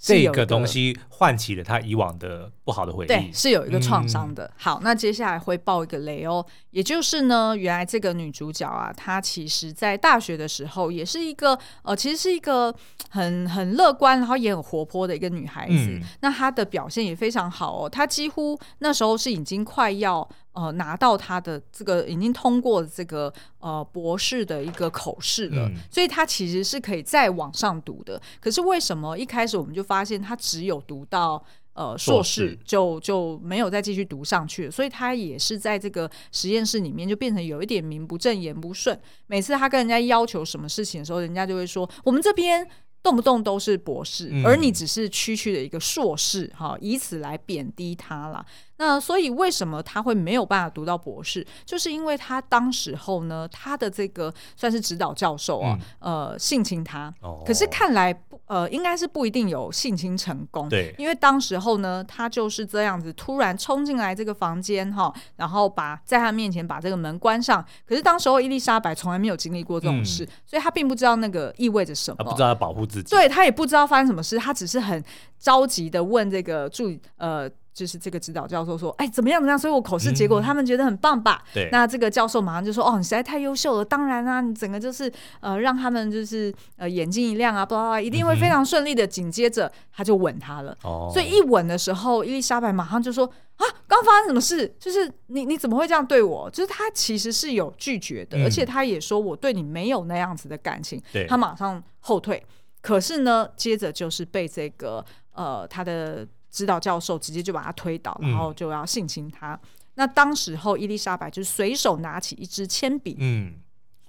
Speaker 2: 这个东西唤起了他以往的不好的回忆，
Speaker 1: 对，是有一个创伤的。嗯、好，那接下来会爆一个雷哦，也就是呢，原来这个女主角啊，她其实在大学的时候也是一个呃，其实是一个很很乐观，然后也很活泼的一个女孩子。嗯、那她的表现也非常好哦，她几乎那时候是已经快要。呃，拿到他的这个已经通过这个呃博士的一个口试了，嗯、所以他其实是可以再往上读的。可是为什么一开始我们就发现他只有读到呃硕士就，就就没有再继续读上去了？所以他也是在这个实验室里面就变成有一点名不正言不顺。每次他跟人家要求什么事情的时候，人家就会说我们这边。动不动都是博士，嗯、而你只是区区的一个硕士，哈，以此来贬低他了。那所以为什么他会没有办法读到博士？就是因为他当时候呢，他的这个算是指导教授啊，嗯、呃，性侵他。哦、可是看来不，呃，应该是不一定有性侵成功。
Speaker 2: 对，
Speaker 1: 因为当时候呢，他就是这样子突然冲进来这个房间，哈，然后把在他面前把这个门关上。可是当时候伊丽莎白从来没有经历过这种事，嗯、所以他并不知道那个意味着什么，
Speaker 2: 他不知道要保护
Speaker 1: 自己。对，他也不知道发生什么事，他只是很着急的问这个助理，呃，就是这个指导教授说：“哎，怎么样？怎么样？”所以我口试结果他们觉得很棒吧？
Speaker 2: 对、嗯。
Speaker 1: 那这个教授马上就说：“哦，你实在太优秀了，当然啊，你整个就是呃，让他们就是呃眼睛一亮啊，不知道一定会非常顺利的。”紧接着他就吻他了。哦。所以一吻的时候，伊丽莎白马上就说：“啊，刚发生什么事？就是你你怎么会这样对我？就是他其实是有拒绝的，嗯、而且他也说我对你没有那样子的感情。
Speaker 2: 对。
Speaker 1: 他马上后退。可是呢，接着就是被这个呃他的指导教授直接就把他推倒，然后就要性侵他。嗯、那当时候伊丽莎白就随手拿起一支铅笔，嗯，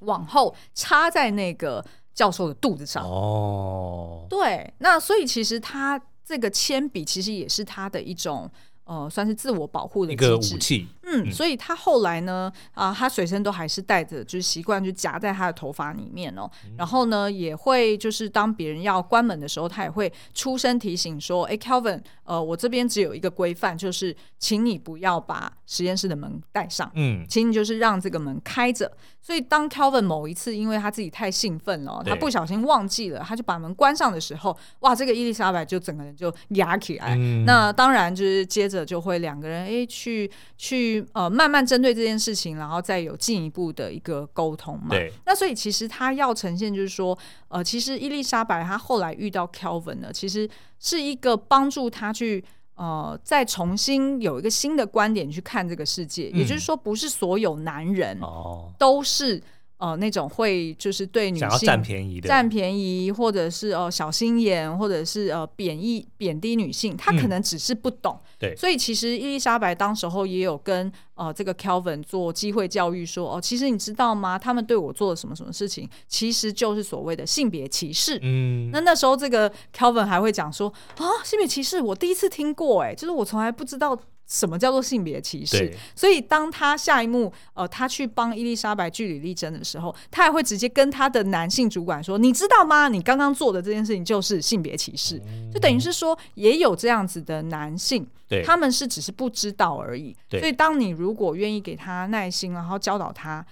Speaker 1: 往后插在那个教授的肚子上。哦，对，那所以其实他这个铅笔其实也是他的一种。呃，算是自我保护的一
Speaker 2: 个武器。
Speaker 1: 嗯，嗯，所以他后来呢，啊、呃，他随身都还是带着，就是习惯就夹在他的头发里面哦。嗯、然后呢，也会就是当别人要关门的时候，他也会出声提醒说：“哎，Kelvin，呃，我这边只有一个规范，就是请你不要把实验室的门带上，嗯，请你就是让这个门开着。”所以当 Kelvin 某一次因为他自己太兴奋了，他不小心忘记了，他就把门关上的时候，哇，这个伊丽莎白就整个人就压起来。嗯、那当然就是接着。就会两个人哎，去去呃慢慢针对这件事情，然后再有进一步的一个沟通嘛。
Speaker 2: 对。
Speaker 1: 那所以其实他要呈现就是说，呃，其实伊丽莎白她后来遇到 Kelvin 呢，其实是一个帮助他去呃再重新有一个新的观点去看这个世界。嗯、也就是说，不是所有男人都是。呃，那种会就是对女性
Speaker 2: 占便宜的，
Speaker 1: 占便宜，或者是呃小心眼，或者是呃贬义贬低女性，他可能只是不懂。
Speaker 2: 嗯、对，
Speaker 1: 所以其实伊丽莎白当时候也有跟呃这个 Kelvin 做机会教育说，说哦，其实你知道吗？他们对我做了什么什么事情，其实就是所谓的性别歧视。嗯，那那时候这个 Kelvin 还会讲说啊，性别歧视我第一次听过，哎，就是我从来不知道。什么叫做性别歧视？所以当他下一幕，呃，他去帮伊丽莎白据理力争的时候，他还会直接跟他的男性主管说：“你知道吗？你刚刚做的这件事情就是性别歧视。嗯”就等于是说，也有这样子的男性，他们是只是不知道而已。所以，当你如果愿意给他耐心，然后教导他。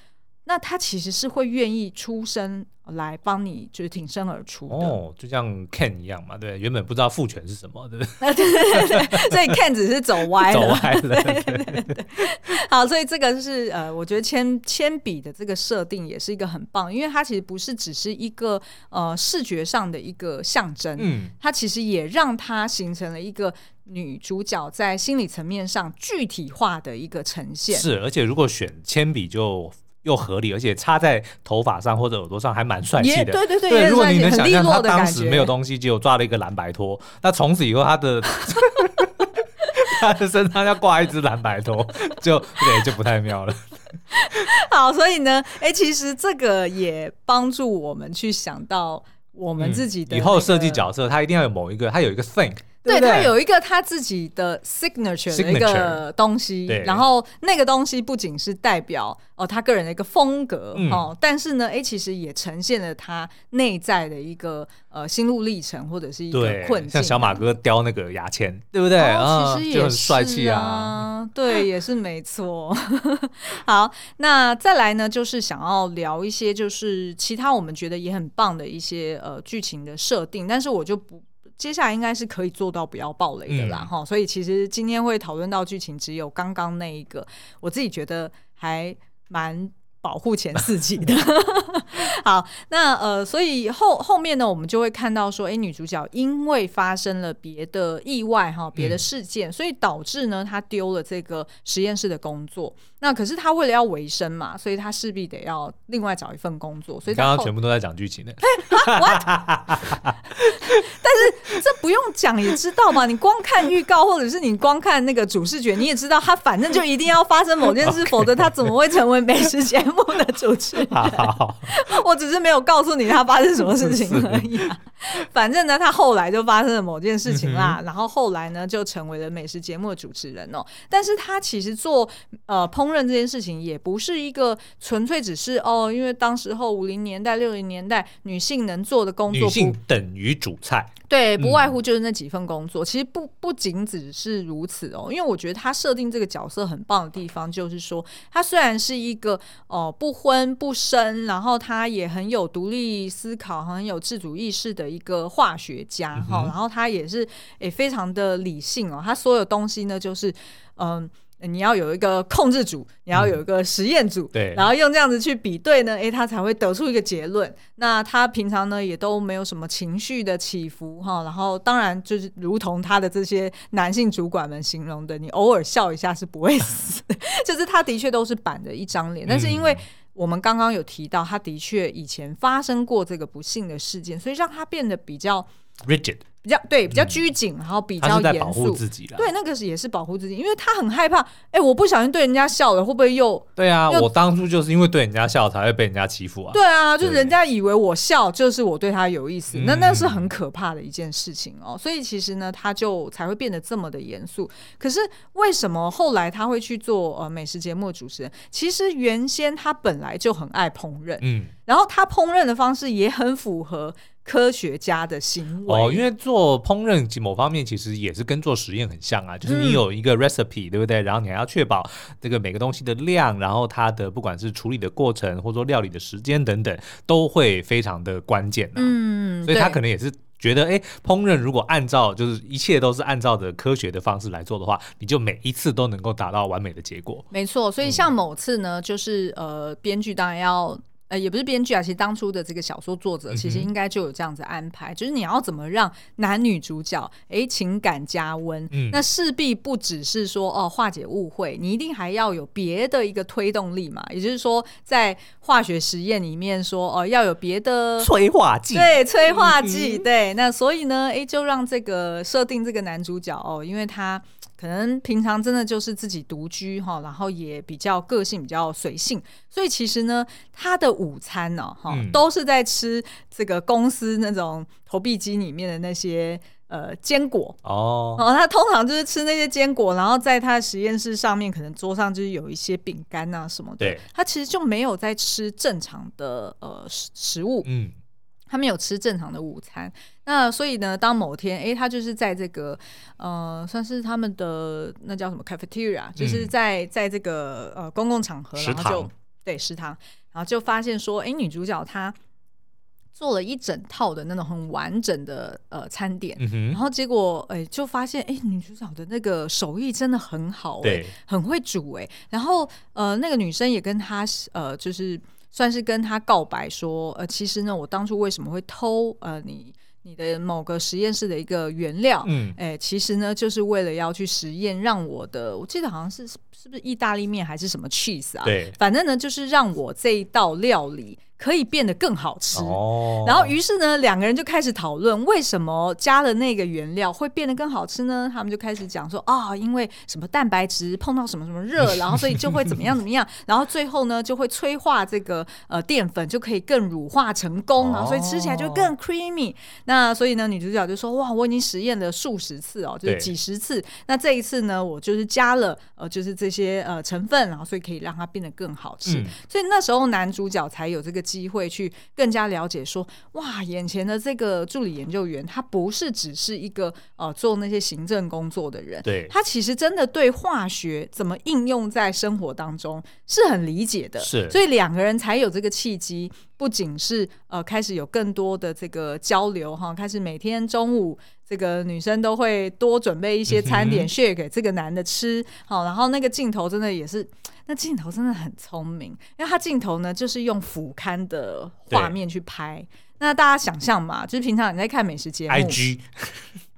Speaker 1: 那他其实是会愿意出声来帮你，就是挺身而出
Speaker 2: 哦，就像 Ken 一样嘛，对，原本不知道父权是什么，对 不
Speaker 1: 对？对对对，所以 Ken 只是走歪了，
Speaker 2: 走歪了。对
Speaker 1: 对对对。好，所以这个是呃，我觉得铅铅笔的这个设定也是一个很棒，因为它其实不是只是一个呃视觉上的一个象征，嗯，它其实也让它形成了一个女主角在心理层面上具体化的一个呈现。
Speaker 2: 是，而且如果选铅笔就。又合理，而且插在头发上或者耳朵上还蛮帅气的。
Speaker 1: 对对对，对
Speaker 2: 如果你能想象他当时没有东西，就抓了一个蓝白拖，那从此以后他的他的身上要挂一只蓝白拖，就对，就不太妙了。
Speaker 1: 好，所以呢，哎、欸，其实这个也帮助我们去想到我们自己的、那个嗯、以后设计角色，他一定要有某一个，他有一个 think。对，他有一个他自己的 signature 的一个东西，然后那个东西不仅是代表哦他个人的一个风格、嗯、哦，但是呢，哎，其实也呈现了他内在的一个呃心路历程或者是一个困境。
Speaker 2: 像小马哥雕那个牙签，对不对？
Speaker 1: 哦、其实也是、啊、就很帅气
Speaker 2: 啊，
Speaker 1: 对，也是没错。好，那再来呢，就是想要聊一些就是其他我们觉得也很棒的一些呃剧情的设定，但是我就不。接下来应该是可以做到不要暴雷的啦，哈、嗯，所以其实今天会讨论到剧情，只有刚刚那一个，我自己觉得还蛮。保护前四集的，好，那呃，所以后后面呢，我们就会看到说，哎、欸，女主角因为发生了别的意外哈，别的事件，嗯、所以导致呢，她丢了这个实验室的工作。那可是她为了要维生嘛，所以她势必得要另外找一份工作。所以
Speaker 2: 刚刚全部都在讲剧情呢。
Speaker 1: 但是这不用讲也知道嘛，你光看预告或者是你光看那个主视觉，你也知道她反正就一定要发生某件事，否则她怎么会成为美食节目的主持人？我只是没有告诉你他发生什么事情而已啊。反正呢，他后来就发生了某件事情啦，嗯、然后后来呢就成为了美食节目的主持人哦。但是他其实做呃烹饪这件事情，也不是一个纯粹只是哦，因为当时候五零年代、六零年代女性能做的工作，
Speaker 2: 女性等于主菜。
Speaker 1: 对，不外乎就是那几份工作。嗯、其实不不仅只是如此哦，因为我觉得他设定这个角色很棒的地方，就是说他虽然是一个哦、呃、不婚不生，然后他也很有独立思考、很有自主意识的一个化学家哈、嗯哦，然后他也是也非常的理性哦，他所有东西呢就是嗯。呃你要有一个控制组，你要有一个实验组，嗯、对，然后用这样子去比对呢，诶，他才会得出一个结论。那他平常呢也都没有什么情绪的起伏哈，然后当然就是如同他的这些男性主管们形容的，你偶尔笑一下是不会死，就是他的确都是板着一张脸。但是因为我们刚刚有提到，他的确以前发生过这个不幸的事件，所以让他变得比较
Speaker 2: rigid。
Speaker 1: 比较对，比较拘谨，嗯、然后比较严肃。对，那个是也是保护自己，因为他很害怕。哎，我不小心对人家笑了，会不会又？
Speaker 2: 对啊，我当初就是因为对人家笑才会被人家欺负啊。
Speaker 1: 对啊，就是人家以为我笑就是我对他有意思，那那是很可怕的一件事情哦。嗯、所以其实呢，他就才会变得这么的严肃。可是为什么后来他会去做呃美食节目的主持人？其实原先他本来就很爱烹饪，嗯，然后他烹饪的方式也很符合。科学家的行为
Speaker 2: 哦，因为做烹饪某方面其实也是跟做实验很像啊，就是你有一个 recipe，、嗯、对不对？然后你还要确保这个每个东西的量，然后它的不管是处理的过程，或者说料理的时间等等，都会非常的关键、啊、嗯，所以他可能也是觉得，哎，烹饪如果按照就是一切都是按照的科学的方式来做的话，你就每一次都能够达到完美的结果。
Speaker 1: 没错，所以像某次呢，嗯、就是呃，编剧当然要。呃，也不是编剧啊，其实当初的这个小说作者其实应该就有这样子安排，嗯、就是你要怎么让男女主角哎、欸、情感加温，嗯、那势必不只是说哦化解误会，你一定还要有别的一个推动力嘛，也就是说在化学实验里面说哦要有别的
Speaker 2: 催化剂，
Speaker 1: 对催化剂，嗯、对，那所以呢，哎、欸、就让这个设定这个男主角哦，因为他。可能平常真的就是自己独居哈，然后也比较个性比较随性，所以其实呢，他的午餐呢哈，都是在吃这个公司那种投币机里面的那些呃坚果哦，哦他通常就是吃那些坚果，然后在他的实验室上面可能桌上就是有一些饼干啊什么的，对，他其实就没有在吃正常的呃食食物，嗯。他没有吃正常的午餐，那所以呢，当某天，诶，他就是在这个，呃，算是他们的那叫什么 cafeteria，就是在在这个呃公共场合，
Speaker 2: 食堂。
Speaker 1: 然后就对，食堂，然后就发现说，哎，女主角她做了一整套的那种很完整的呃餐点，嗯、然后结果哎就发现，哎，女主角的那个手艺真的很好，哎对，很会煮，哎，然后呃那个女生也跟她呃就是算是跟他告白说，呃其实呢，我当初为什么会偷呃你。你的某个实验室的一个原料，嗯，哎，其实呢，就是为了要去实验，让我的，我记得好像是是不是意大利面还是什么 cheese 啊？对，反正呢，就是让我这一道料理。可以变得更好吃，哦、然后于是呢，两个人就开始讨论为什么加了那个原料会变得更好吃呢？他们就开始讲说啊、哦，因为什么蛋白质碰到什么什么热，然后所以就会怎么样怎么样，然后最后呢就会催化这个呃淀粉就可以更乳化成功，然后所以吃起来就更 creamy。那所以呢，女主角就说哇，我已经实验了数十次哦，就是几十次。那这一次呢，我就是加了呃，就是这些呃成分，然后所以可以让它变得更好吃。嗯、所以那时候男主角才有这个。机会去更加了解说，哇，眼前的这个助理研究员，他不是只是一个呃做那些行政工作的人，对，他其实真的对化学怎么应用在生活当中是很理解的，是，所以两个人才有这个契机。不仅是呃开始有更多的这个交流哈，开始每天中午这个女生都会多准备一些餐点 share 给这个男的吃，好，然后那个镜头真的也是，那镜头真的很聪明，因为他镜头呢就是用俯瞰的画面去拍，那大家想象嘛，就是平常你在看美食节目。IG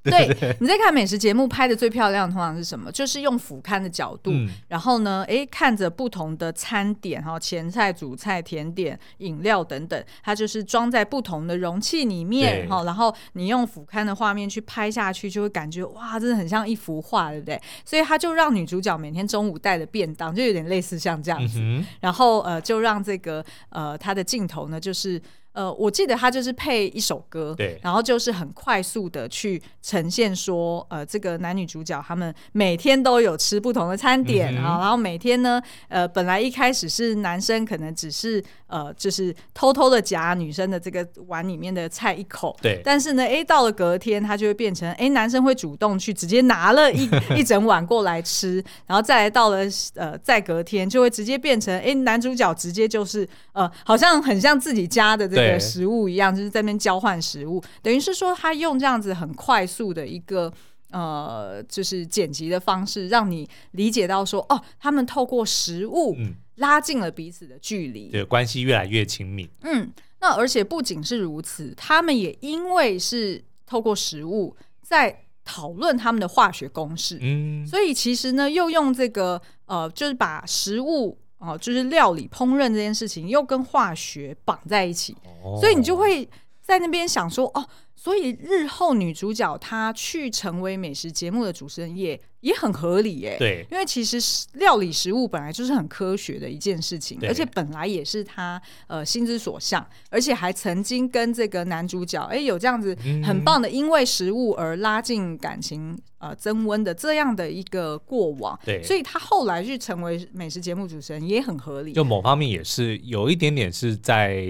Speaker 1: 对，你在看美食节目拍的最漂亮，通常是什么？就是用俯瞰的角度，嗯、然后呢，哎，看着不同的餐点哈，前菜、主菜、甜点、饮料等等，它就是装在不同的容器里面哈，然后你用俯瞰的画面去拍下去，就会感觉哇，真的很像一幅画，对不对？所以他就让女主角每天中午带的便当，就有点类似像这样子，嗯、然后呃，就让这个呃，他的镜头呢，就是。呃，我记得他就是配一首歌，对，然后就是很快速的去呈现说，呃，这个男女主角他们每天都有吃不同的餐点啊，嗯、然后每天呢，呃，本来一开始是男生可能只是呃，就是偷偷的夹女生的这个碗里面的菜一口，对，但是呢，哎，到了隔天他就会变成，哎，男生会主动去直接拿了一 一整碗过来吃，然后再来到了呃，再隔天就会直接变成，哎，男主角直接就是呃，好像很像自己家的这个。对。食物一样，就是在那边交换食物，等于是说他用这样子很快速的一个呃，就是剪辑的方式，让你理解到说，哦，他们透过食物拉近了彼此的距离，
Speaker 2: 对，关系越来越亲密。
Speaker 1: 嗯，那而且不仅是如此，他们也因为是透过食物在讨论他们的化学公式，嗯，所以其实呢，又用这个呃，就是把食物。哦，就是料理烹饪这件事情又跟化学绑在一起，哦、所以你就会在那边想说，哦，所以日后女主角她去成为美食节目的主持人也也很合理耶。对，因为其实料理食物本来就是很科学的一件事情，而且本来也是她呃心之所向，而且还曾经跟这个男主角哎有这样子很棒的，因为食物而拉近感情。呃，增温的这样的一个过往，对，所以她后来去成为美食节目主持人也很合理。
Speaker 2: 就某方面也是有一点点是在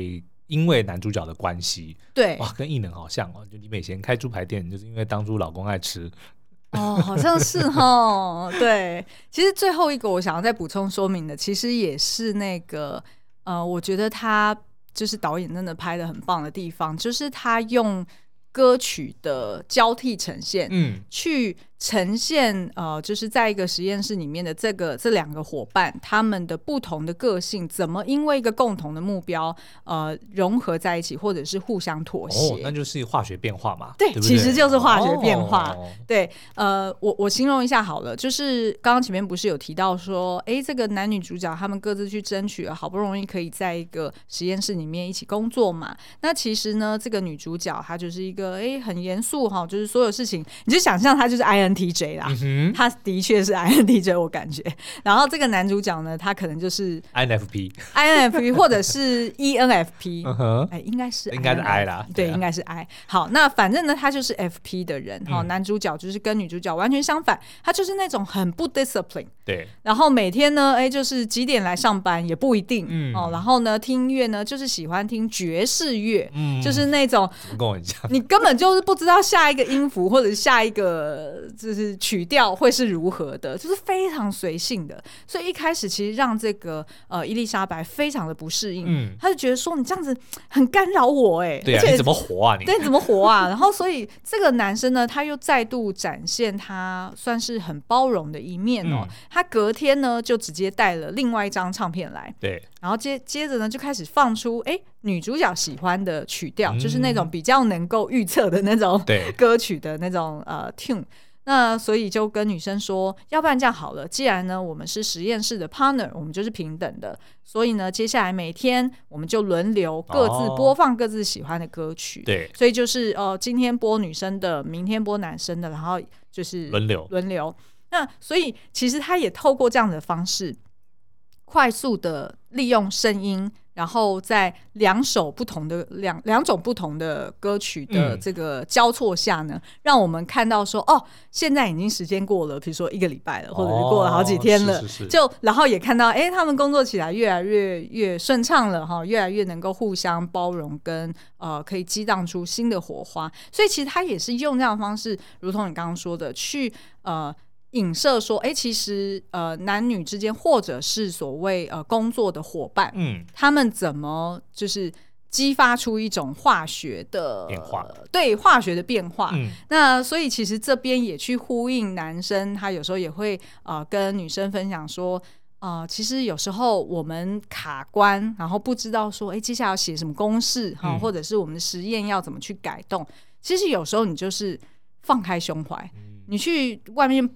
Speaker 2: 因为男主角的关系，
Speaker 1: 对，
Speaker 2: 哇，跟异能好像哦。就李美贤开猪排店，就是因为当初老公爱吃，
Speaker 1: 哦，好像是哦。对，其实最后一个我想要再补充说明的，其实也是那个呃，我觉得他就是导演真的拍的很棒的地方，就是他用歌曲的交替呈现，嗯，去。呈现呃，就是在一个实验室里面的这个这两个伙伴，他们的不同的个性，怎么因为一个共同的目标呃融合在一起，或者是互相妥协？
Speaker 2: 哦，那就是化学变化嘛。
Speaker 1: 对，
Speaker 2: 对对
Speaker 1: 其实就是化学变化。哦、对，呃，我我形容一下好了，就是刚刚前面不是有提到说，哎，这个男女主角他们各自去争取了，好不容易可以在一个实验室里面一起工作嘛。那其实呢，这个女主角她就是一个哎很严肃哈，就是所有事情，你就想象她就是 I N T J 啦，嗯、他的确是 INTJ，我感觉。然后这个男主角呢，他可能就是
Speaker 2: INFP，INFP
Speaker 1: 或者是 ENFP，哎、应该是
Speaker 2: 应该是 I 啦，
Speaker 1: 对，应该是 I。好，那反正呢，他就是 FP 的人。哈、嗯，男主角就是跟女主角完全相反，他就是那种很不 discipline。对。然后每天呢，哎、欸，就是几点来上班也不一定。嗯。哦，然后呢，听音乐呢，就是喜欢听爵士乐，嗯，就是那种
Speaker 2: 跟我一样，
Speaker 1: 你根本就是不知道下一个音符或者是下一个就是曲调会是如何的，就是非常随性的。所以一开始其实让这个呃伊丽莎白非常的不适应，嗯，他就觉得说你这样子很干扰我，哎，
Speaker 2: 对啊，你怎么活啊你？
Speaker 1: 对，怎么活啊？然后所以这个男生呢，他又再度展现他算是很包容的一面哦。嗯、他隔天呢就直接带了另外一张唱片来，
Speaker 2: 对，
Speaker 1: 然后接接着呢就开始放出哎。女主角喜欢的曲调，嗯、就是那种比较能够预测的那种 歌曲的那种呃 tune。那所以就跟女生说，要不然这样好了，既然呢我们是实验室的 partner，我们就是平等的，所以呢接下来每天我们就轮流各自播放各自喜欢的歌曲。
Speaker 2: 哦、对，
Speaker 1: 所以就是呃今天播女生的，明天播男生的，然后就是轮流轮流。那所以其实他也透过这样的方式，快速的利用声音。然后在两首不同的两两种不同的歌曲的这个交错下呢，嗯、让我们看到说，哦，现在已经时间过了，比如说一个礼拜了，或者是过了好几天了，哦、是是是就然后也看到，哎，他们工作起来越来越越顺畅了哈，越来越能够互相包容跟，跟呃可以激荡出新的火花。所以其实他也是用这样的方式，如同你刚刚说的，去呃。影射说，哎、欸，其实呃，男女之间，或者是所谓呃工作的伙伴，嗯，他们怎么就是激发出一种化学的
Speaker 2: 变化，
Speaker 1: 呃、对化学的变化。嗯，那所以其实这边也去呼应男生，他有时候也会呃跟女生分享说，呃，其实有时候我们卡关，然后不知道说，哎、欸，接下来要写什么公式哈，嗯、或者是我们的实验要怎么去改动。其实有时候你就是放开胸怀，嗯、你去外面。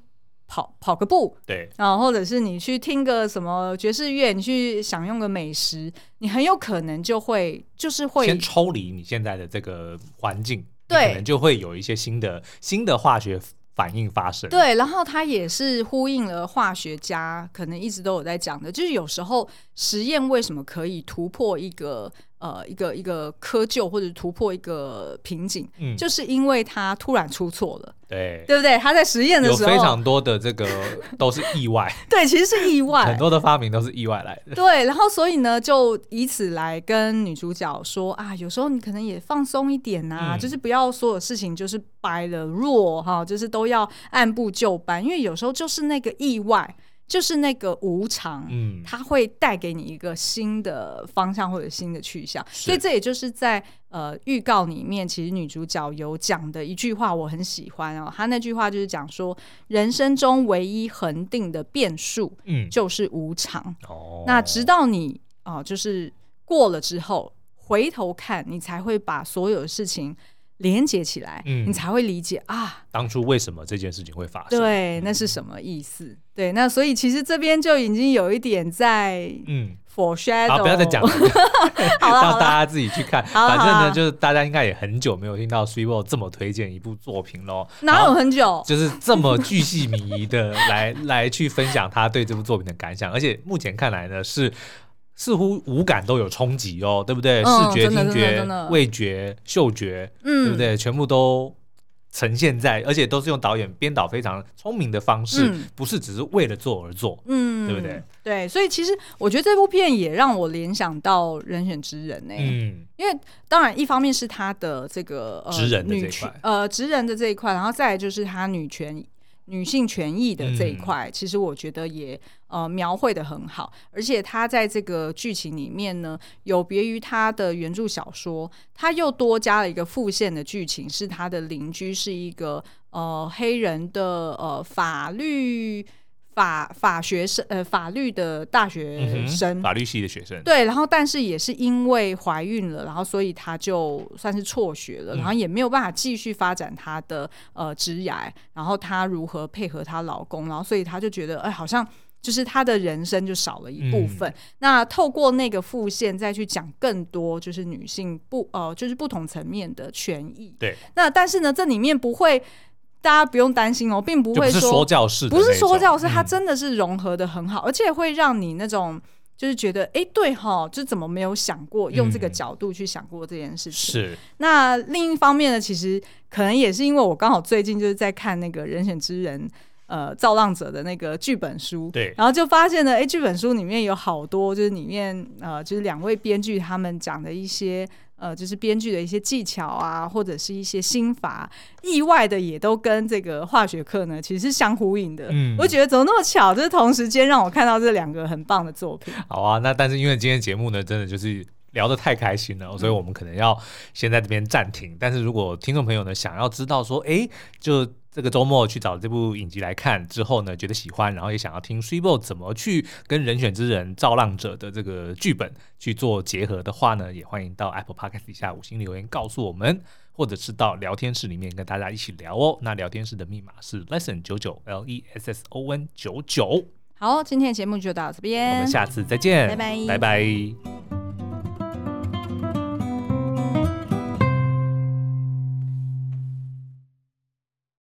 Speaker 1: 跑跑个步，
Speaker 2: 对，
Speaker 1: 然后或者是你去听个什么爵士乐，你去享用个美食，你很有可能就会就是会
Speaker 2: 先抽离你现在的这个环境，
Speaker 1: 对，
Speaker 2: 可能就会有一些新的新的化学反应发生。
Speaker 1: 对，然后它也是呼应了化学家可能一直都有在讲的，就是有时候实验为什么可以突破一个。呃，一个一个窠臼或者突破一个瓶颈，嗯，就是因为他突然出错了，
Speaker 2: 对，
Speaker 1: 对不对？他在实验的时候，
Speaker 2: 有非常多的这个 都是意外，
Speaker 1: 对，其实是意外，
Speaker 2: 很多的发明都是意外来的，
Speaker 1: 对。然后所以呢，就以此来跟女主角说啊，有时候你可能也放松一点呐，嗯，就是不要所有事情就是掰了弱哈，就是都要按部就班，因为有时候就是那个意外。就是那个无常，嗯，它会带给你一个新的方向或者新的去向，所以这也就是在呃预告里面，其实女主角有讲的一句话，我很喜欢哦。她那句话就是讲说，人生中唯一恒定的变数，嗯，就是无常。哦，那直到你哦、呃，就是过了之后，回头看你才会把所有的事情。连接起来，嗯，你才会理解啊，
Speaker 2: 当初为什么这件事情会发生？
Speaker 1: 对，那是什么意思？嗯、对，那所以其实这边就已经有一点在嗯，foreshadow。
Speaker 2: 好，不要再讲 了，让大家自己去看。反正呢，就是大家应该也很久没有听到 Sweetbo 这么推荐一部作品喽。
Speaker 1: 哪有很久？
Speaker 2: 就是这么巨细靡遗的来 来去分享他对这部作品的感想，而且目前看来呢是。似乎五感都有冲击哦，对不对？视觉、听觉、味觉、嗅觉，嗯对不对？全部都呈现在，而且都是用导演编导非常聪明的方式，不是只是为了做而做，嗯，对不对？
Speaker 1: 对，所以其实我觉得这部片也让我联想到《人选之人》呢，嗯，因为当然一方面是他的这个呃
Speaker 2: 职人的这一块，
Speaker 1: 呃职人的这一块，然后再来就是他女权。女性权益的这一块，嗯、其实我觉得也呃描绘的很好，而且他在这个剧情里面呢，有别于他的原著小说，他又多加了一个副线的剧情，是他的邻居是一个呃黑人的呃法律。法法学生，呃，法律的大学生，
Speaker 2: 嗯、法律系的学生，
Speaker 1: 对，然后但是也是因为怀孕了，然后所以她就算是辍学了，嗯、然后也没有办法继续发展她的呃职涯，然后她如何配合她老公，然后所以她就觉得，哎，好像就是她的人生就少了一部分。嗯、那透过那个副线再去讲更多，就是女性不呃，就是不同层面的权益。
Speaker 2: 对，
Speaker 1: 那但是呢，这里面不会。大家不用担心哦，并不会说，
Speaker 2: 不是说教式，
Speaker 1: 不是说教式，它真的是融合的很好，嗯、而且会让你那种就是觉得，哎，对哈，就怎么没有想过用这个角度去想过这件事情？
Speaker 2: 是。
Speaker 1: 那另一方面呢，其实可能也是因为我刚好最近就是在看那个人选之人。呃造浪者的那个剧本书，
Speaker 2: 对，
Speaker 1: 然后就发现呢，哎，剧本书里面有好多就是里面呃就是两位编剧他们讲的一些。呃，就是编剧的一些技巧啊，或者是一些心法，意外的也都跟这个化学课呢，其实是相呼应的。嗯，我觉得怎么那么巧，就是同时间让我看到这两个很棒的作品。
Speaker 2: 好啊，那但是因为今天节目呢，真的就是聊得太开心了，所以我们可能要先在这边暂停。嗯、但是如果听众朋友呢，想要知道说，哎，就。这个周末去找这部影集来看之后呢，觉得喜欢，然后也想要听 Switbo 怎么去跟人选之人造浪者的这个剧本去做结合的话呢，也欢迎到 Apple Podcast 底下五星留言告诉我们，或者是到聊天室里面跟大家一起聊哦。那聊天室的密码是 Lesson 九九 L E S S O N 九九。
Speaker 1: 好，今天的节目就到这边，
Speaker 2: 我们下次再见，
Speaker 1: 拜拜，
Speaker 2: 拜拜。